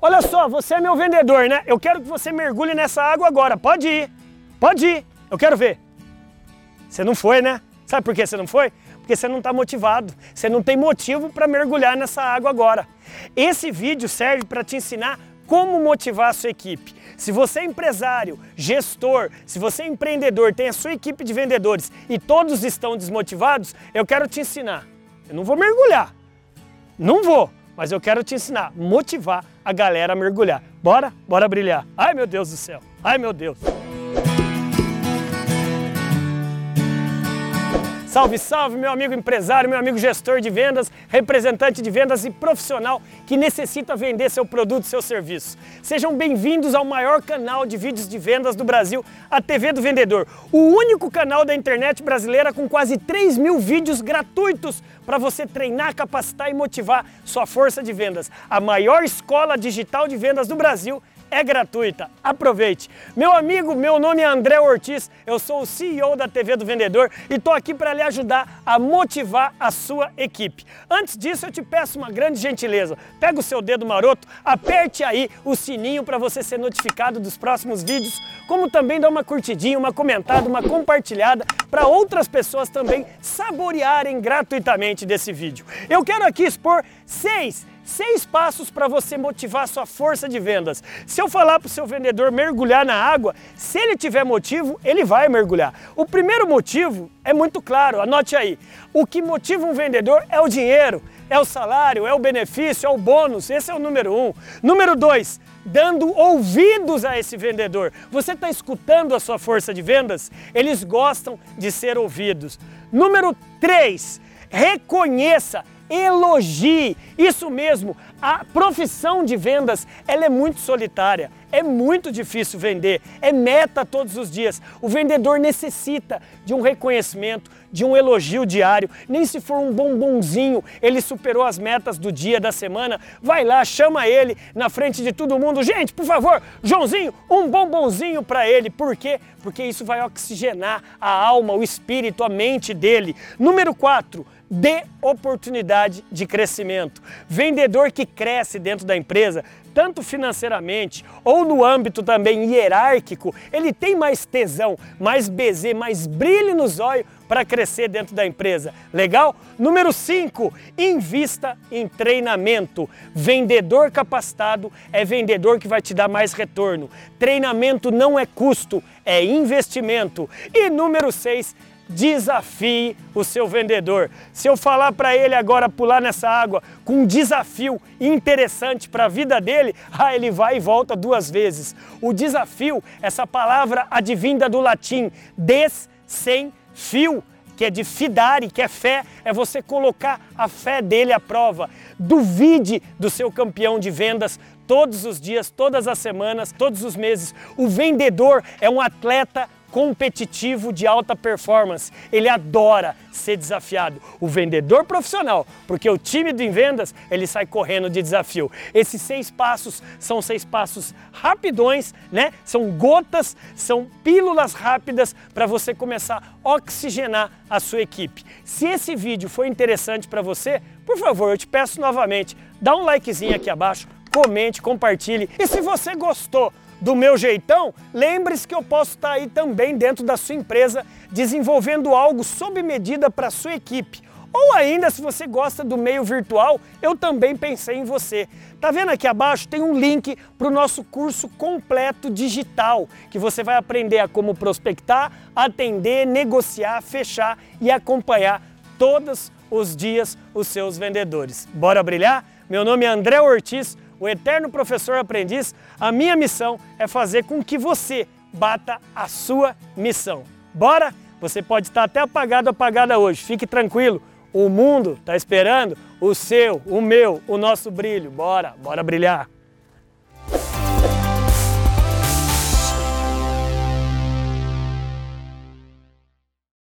Olha só, você é meu vendedor, né? Eu quero que você mergulhe nessa água agora. Pode ir. Pode ir. Eu quero ver. Você não foi, né? Sabe por que você não foi? Porque você não está motivado. Você não tem motivo para mergulhar nessa água agora. Esse vídeo serve para te ensinar como motivar a sua equipe. Se você é empresário, gestor, se você é empreendedor, tem a sua equipe de vendedores e todos estão desmotivados, eu quero te ensinar. Eu não vou mergulhar. Não vou mas eu quero te ensinar, motivar a galera a mergulhar. Bora? Bora brilhar. Ai meu Deus do céu, ai meu Deus. Salve, salve, meu amigo empresário, meu amigo gestor de vendas, representante de vendas e profissional que necessita vender seu produto, seu serviço. Sejam bem-vindos ao maior canal de vídeos de vendas do Brasil, a TV do Vendedor. O único canal da internet brasileira com quase 3 mil vídeos gratuitos para você treinar, capacitar e motivar sua força de vendas. A maior escola digital de vendas do Brasil é gratuita. Aproveite. Meu amigo, meu nome é André Ortiz, eu sou o CEO da TV do Vendedor e estou aqui para lhe ajudar a motivar a sua equipe. Antes disso, eu te peço uma grande gentileza. Pega o seu dedo maroto, aperte aí o sininho para você ser notificado dos próximos vídeos, como também dá uma curtidinha, uma comentada, uma compartilhada para outras pessoas também saborearem gratuitamente desse vídeo. Eu quero aqui expor seis Seis passos para você motivar sua força de vendas. Se eu falar para o seu vendedor mergulhar na água, se ele tiver motivo, ele vai mergulhar. O primeiro motivo é muito claro, anote aí. O que motiva um vendedor é o dinheiro, é o salário, é o benefício, é o bônus. Esse é o número um. Número dois, dando ouvidos a esse vendedor. Você está escutando a sua força de vendas? Eles gostam de ser ouvidos. Número três, reconheça elogie. Isso mesmo, a profissão de vendas, ela é muito solitária. É muito difícil vender, é meta todos os dias. O vendedor necessita de um reconhecimento, de um elogio diário. Nem se for um bombonzinho, ele superou as metas do dia, da semana. Vai lá, chama ele na frente de todo mundo. Gente, por favor, Joãozinho, um bombonzinho para ele. Por quê? Porque isso vai oxigenar a alma, o espírito, a mente dele. Número 4 dê oportunidade de crescimento. Vendedor que cresce dentro da empresa, tanto financeiramente ou no âmbito também hierárquico, ele tem mais tesão, mais bezê, mais brilho nos olhos para crescer dentro da empresa. Legal? Número 5, invista em treinamento. Vendedor capacitado é vendedor que vai te dar mais retorno. Treinamento não é custo, é investimento. E número 6, desafie o seu vendedor. Se eu falar para ele agora pular nessa água com um desafio interessante para a vida dele, ah, ele vai e volta duas vezes. O desafio, essa palavra advinda do latim, des sem fio, que é de fidare, que é fé, é você colocar a fé dele à prova. Duvide do seu campeão de vendas todos os dias, todas as semanas, todos os meses. O vendedor é um atleta competitivo de alta performance. Ele adora ser desafiado. O vendedor profissional, porque o tímido em vendas, ele sai correndo de desafio. Esses seis passos são seis passos rapidões, né? São gotas, são pílulas rápidas para você começar a oxigenar a sua equipe. Se esse vídeo foi interessante para você, por favor, eu te peço novamente, dá um likezinho aqui abaixo, comente, compartilhe. E se você gostou do meu jeitão, lembre-se que eu posso estar aí também dentro da sua empresa desenvolvendo algo sob medida para a sua equipe. Ou ainda, se você gosta do meio virtual, eu também pensei em você. Tá vendo aqui abaixo? Tem um link para o nosso curso completo digital, que você vai aprender a como prospectar, atender, negociar, fechar e acompanhar todos os dias os seus vendedores. Bora brilhar? Meu nome é André Ortiz o eterno professor aprendiz, a minha missão é fazer com que você bata a sua missão. Bora? Você pode estar até apagado, apagada hoje. Fique tranquilo. O mundo está esperando o seu, o meu, o nosso brilho. Bora, bora brilhar.